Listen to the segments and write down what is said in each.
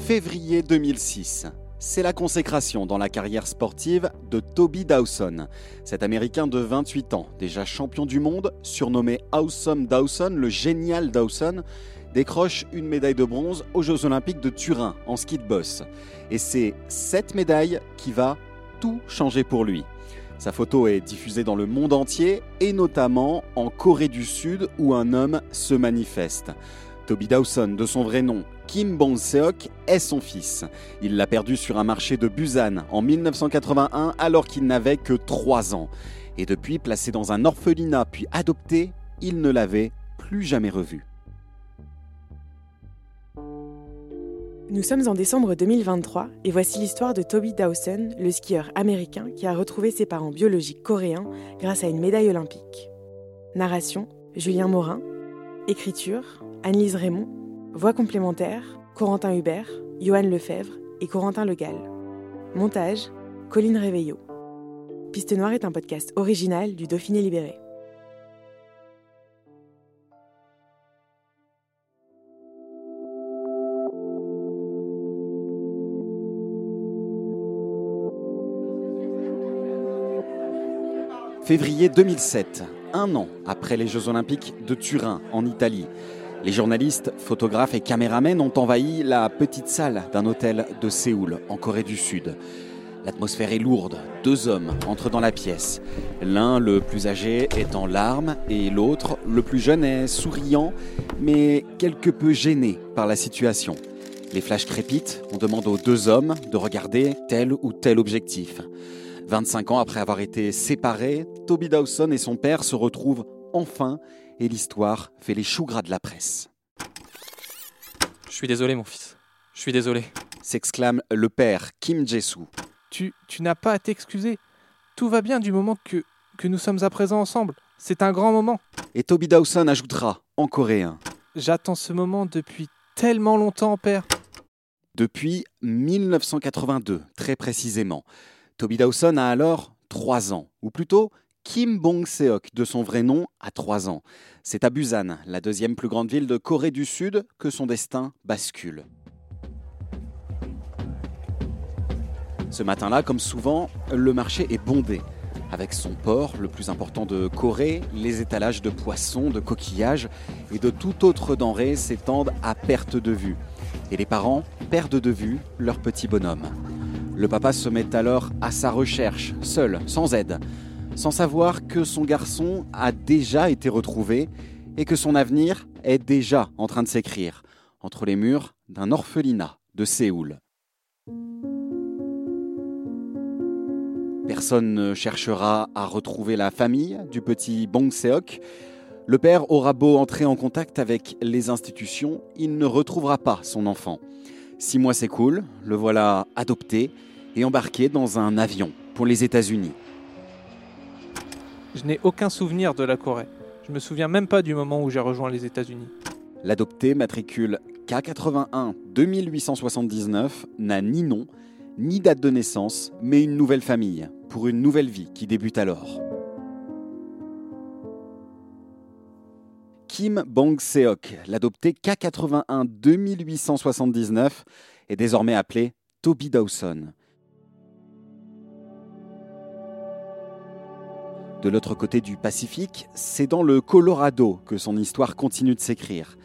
Février 2006. C'est la consécration dans la carrière sportive de Toby Dawson. Cet Américain de 28 ans, déjà champion du monde, surnommé Awesome Dawson, le génial Dawson, décroche une médaille de bronze aux Jeux Olympiques de Turin en ski de boss. Et c'est cette médaille qui va tout changer pour lui. Sa photo est diffusée dans le monde entier et notamment en Corée du Sud où un homme se manifeste. Toby Dawson, de son vrai nom, Kim Bong-seok, est son fils. Il l'a perdu sur un marché de Busan en 1981 alors qu'il n'avait que 3 ans. Et depuis, placé dans un orphelinat puis adopté, il ne l'avait plus jamais revu. Nous sommes en décembre 2023 et voici l'histoire de Toby Dawson, le skieur américain qui a retrouvé ses parents biologiques coréens grâce à une médaille olympique. Narration Julien Morin. Écriture Annelise Raymond. Voix complémentaire Corentin Hubert, Johan Lefebvre et Corentin Legal. Montage Colline Réveillot. Piste Noire est un podcast original du Dauphiné Libéré. Février 2007, un an après les Jeux Olympiques de Turin, en Italie. Les journalistes, photographes et caméramens ont envahi la petite salle d'un hôtel de Séoul, en Corée du Sud. L'atmosphère est lourde, deux hommes entrent dans la pièce. L'un, le plus âgé, est en larmes et l'autre, le plus jeune, est souriant, mais quelque peu gêné par la situation. Les flashs crépitent, on demande aux deux hommes de regarder tel ou tel objectif. 25 ans après avoir été séparés, Toby Dawson et son père se retrouvent enfin et l'histoire fait les choux gras de la presse. Je suis désolé, mon fils. Je suis désolé. S'exclame le père Kim Jae-soo. Tu, tu n'as pas à t'excuser. Tout va bien du moment que, que nous sommes à présent ensemble. C'est un grand moment. Et Toby Dawson ajoutera en coréen. J'attends ce moment depuis tellement longtemps, père. Depuis 1982, très précisément. Toby Dawson a alors 3 ans, ou plutôt Kim Bong-seok, de son vrai nom, a 3 ans. C'est à Busan, la deuxième plus grande ville de Corée du Sud, que son destin bascule. Ce matin-là, comme souvent, le marché est bondé. Avec son port, le plus important de Corée, les étalages de poissons, de coquillages et de toute autre denrée s'étendent à perte de vue. Et les parents perdent de vue leur petit bonhomme. Le papa se met alors à sa recherche, seul, sans aide, sans savoir que son garçon a déjà été retrouvé et que son avenir est déjà en train de s'écrire entre les murs d'un orphelinat de Séoul. Personne ne cherchera à retrouver la famille du petit Bong Seok. Le père aura beau entrer en contact avec les institutions, il ne retrouvera pas son enfant. Six mois s'écoulent, le voilà adopté et embarqué dans un avion pour les États-Unis. Je n'ai aucun souvenir de la Corée. Je me souviens même pas du moment où j'ai rejoint les États-Unis. L'adopté matricule K81 2879 n'a ni nom, ni date de naissance, mais une nouvelle famille, pour une nouvelle vie qui débute alors. Kim Bong-seok, l'adopté K81 2879, est désormais appelé Toby Dawson. De l'autre côté du Pacifique, c'est dans le Colorado que son histoire continue de s'écrire.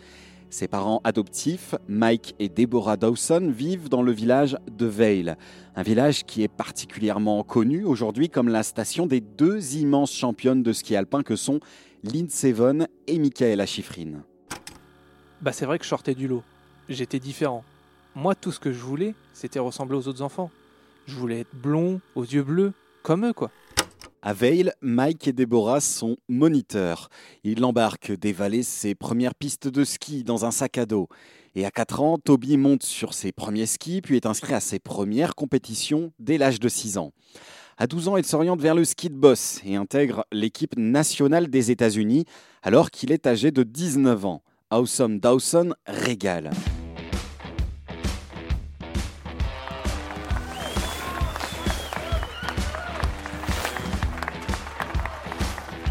Ses parents adoptifs, Mike et Deborah Dawson, vivent dans le village de Vail, un village qui est particulièrement connu aujourd'hui comme la station des deux immenses championnes de ski alpin que sont Lindsey Vonn et Michaela Schifrin. Bah c'est vrai que je sortais du lot. J'étais différent. Moi, tout ce que je voulais, c'était ressembler aux autres enfants. Je voulais être blond, aux yeux bleus, comme eux, quoi. À Veil, Mike et Deborah sont moniteurs. Ils l'embarquent dévaler ses premières pistes de ski dans un sac à dos. Et à 4 ans, Toby monte sur ses premiers skis, puis est inscrit à ses premières compétitions dès l'âge de 6 ans. À 12 ans, il s'oriente vers le ski de boss et intègre l'équipe nationale des États-Unis alors qu'il est âgé de 19 ans. Awesome Dawson régale.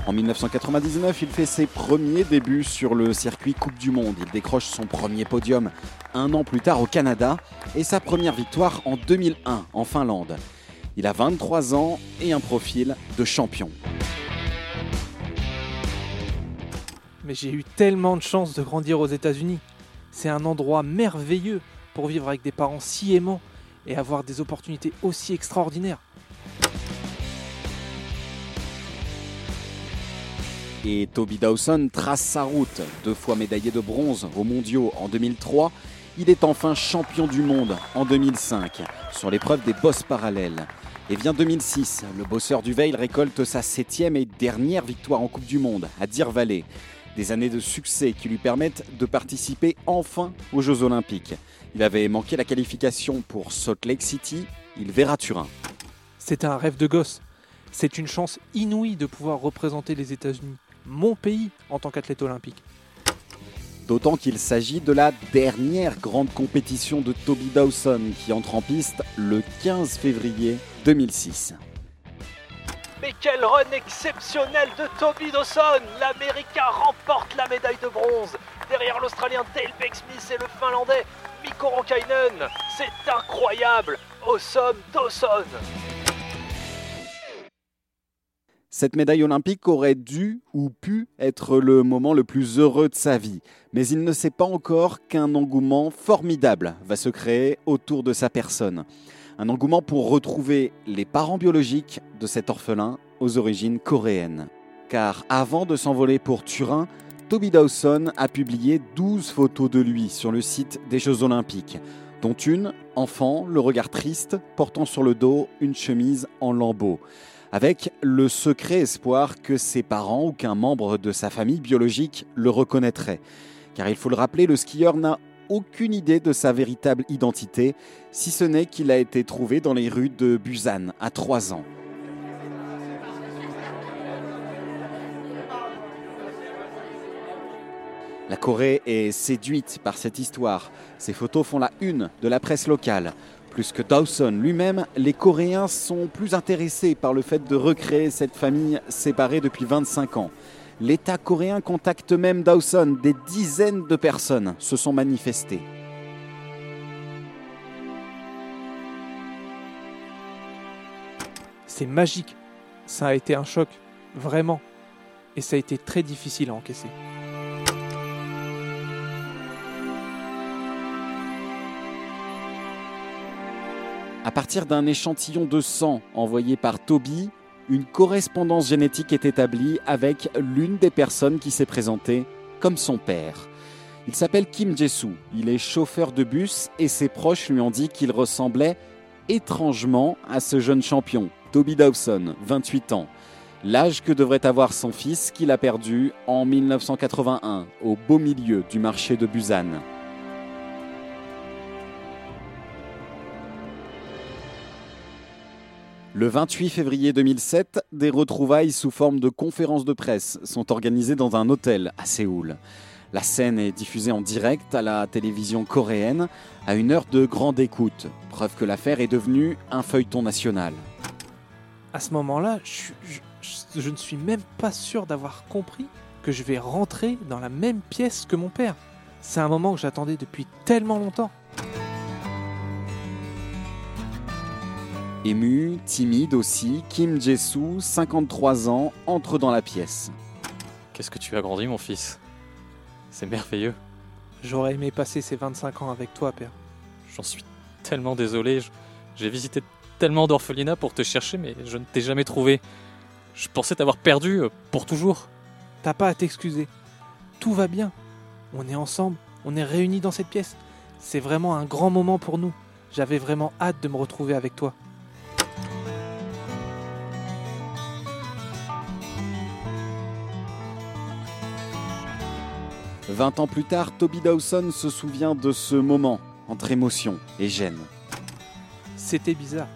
En 1999, il fait ses premiers débuts sur le circuit Coupe du Monde. Il décroche son premier podium un an plus tard au Canada et sa première victoire en 2001 en Finlande. Il a 23 ans et un profil de champion. Mais j'ai eu tellement de chance de grandir aux États-Unis. C'est un endroit merveilleux pour vivre avec des parents si aimants et avoir des opportunités aussi extraordinaires. Et Toby Dawson trace sa route. Deux fois médaillé de bronze aux mondiaux en 2003, il est enfin champion du monde en 2005 sur l'épreuve des bosses parallèles. Et vient 2006, le bosseur du Veil récolte sa septième et dernière victoire en Coupe du Monde à Deer Valley. Des années de succès qui lui permettent de participer enfin aux Jeux Olympiques. Il avait manqué la qualification pour Salt Lake City, il verra Turin. C'était un rêve de gosse. C'est une chance inouïe de pouvoir représenter les États-Unis, mon pays, en tant qu'athlète olympique. D'autant qu'il s'agit de la dernière grande compétition de Toby Dawson qui entre en piste le 15 février 2006. Mais quel run exceptionnel de Toby Dawson L'Américain remporte la médaille de bronze derrière l'Australien Dale Beck-Smith et le Finlandais Mikko Ronkainen. C'est incroyable Awesome Dawson Cette médaille olympique aurait dû ou pu être le moment le plus heureux de sa vie, mais il ne sait pas encore qu'un engouement formidable va se créer autour de sa personne. Un engouement pour retrouver les parents biologiques de cet orphelin aux origines coréennes. Car avant de s'envoler pour Turin, Toby Dawson a publié 12 photos de lui sur le site des Jeux Olympiques, dont une, enfant, le regard triste, portant sur le dos une chemise en lambeaux, avec le secret espoir que ses parents ou qu'un membre de sa famille biologique le reconnaîtrait. Car il faut le rappeler, le skieur n'a aucune idée de sa véritable identité, si ce n'est qu'il a été trouvé dans les rues de Busan à 3 ans. La Corée est séduite par cette histoire. Ces photos font la une de la presse locale. Plus que Dawson lui-même, les Coréens sont plus intéressés par le fait de recréer cette famille séparée depuis 25 ans. L'État coréen contacte même Dawson. Des dizaines de personnes se sont manifestées. C'est magique. Ça a été un choc, vraiment. Et ça a été très difficile à encaisser. À partir d'un échantillon de sang envoyé par Toby, une correspondance génétique est établie avec l'une des personnes qui s'est présentée comme son père. Il s'appelle Kim Jesu, il est chauffeur de bus et ses proches lui ont dit qu'il ressemblait étrangement à ce jeune champion, Toby Dawson, 28 ans. L'âge que devrait avoir son fils qu'il a perdu en 1981 au beau milieu du marché de Busan. Le 28 février 2007, des retrouvailles sous forme de conférences de presse sont organisées dans un hôtel à Séoul. La scène est diffusée en direct à la télévision coréenne à une heure de grande écoute, preuve que l'affaire est devenue un feuilleton national. À ce moment-là, je, je- je ne suis même pas sûr d'avoir compris que je vais rentrer dans la même pièce que mon père. C'est un moment que j'attendais depuis tellement longtemps. Ému, timide aussi, Kim Jae-soo, 53 ans, entre dans la pièce. Qu'est-ce que tu as grandi, mon fils? C'est merveilleux. J'aurais aimé passer ces 25 ans avec toi, père. J'en suis tellement désolé. J'ai visité tellement d'orphelinats pour te chercher, mais je ne t'ai jamais trouvé. Je pensais t'avoir perdu euh, pour toujours. T'as pas à t'excuser. Tout va bien. On est ensemble, on est réunis dans cette pièce. C'est vraiment un grand moment pour nous. J'avais vraiment hâte de me retrouver avec toi. 20 ans plus tard, Toby Dawson se souvient de ce moment, entre émotion et gêne. C'était bizarre.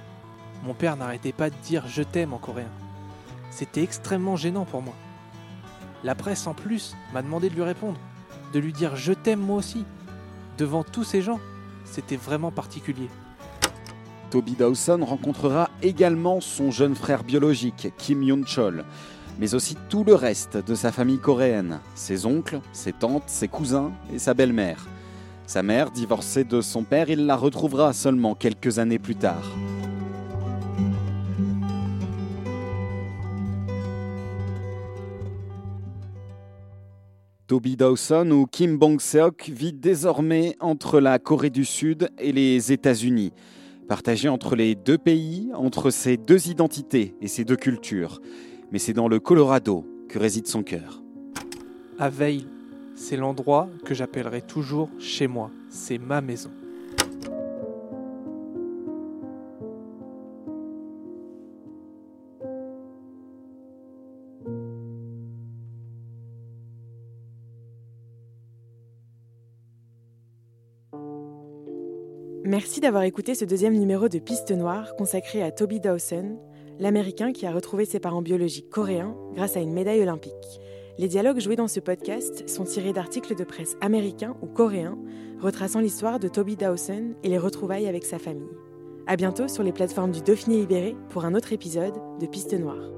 Mon père n'arrêtait pas de dire je t'aime en coréen. C'était extrêmement gênant pour moi. La presse en plus m'a demandé de lui répondre, de lui dire je t'aime moi aussi. Devant tous ces gens, c'était vraiment particulier. Toby Dawson rencontrera également son jeune frère biologique, Kim Yoon-chol. Mais aussi tout le reste de sa famille coréenne, ses oncles, ses tantes, ses cousins et sa belle-mère. Sa mère, divorcée de son père, il la retrouvera seulement quelques années plus tard. Toby Dawson ou Kim Bong-seok vit désormais entre la Corée du Sud et les États-Unis, partagé entre les deux pays, entre ses deux identités et ses deux cultures. Mais c'est dans le Colorado que réside son cœur. À c'est l'endroit que j'appellerai toujours chez moi. C'est ma maison. Merci d'avoir écouté ce deuxième numéro de Piste Noire consacré à Toby Dawson, l'Américain qui a retrouvé ses parents biologiques coréens grâce à une médaille olympique. Les dialogues joués dans ce podcast sont tirés d'articles de presse américains ou coréens retraçant l'histoire de Toby Dawson et les retrouvailles avec sa famille. À bientôt sur les plateformes du Dauphiné Libéré pour un autre épisode de Piste Noire.